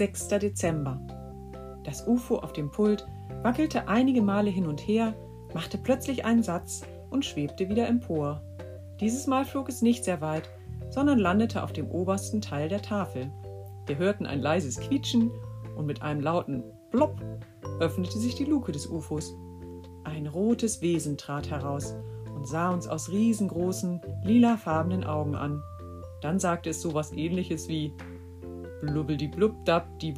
6. Dezember. Das UFO auf dem Pult wackelte einige Male hin und her, machte plötzlich einen Satz und schwebte wieder empor. Dieses Mal flog es nicht sehr weit, sondern landete auf dem obersten Teil der Tafel. Wir hörten ein leises Quietschen und mit einem lauten Blopp öffnete sich die Luke des UFOs. Ein rotes Wesen trat heraus und sah uns aus riesengroßen, lilafarbenen Augen an. Dann sagte es sowas ähnliches wie Blubbeldi blub dab di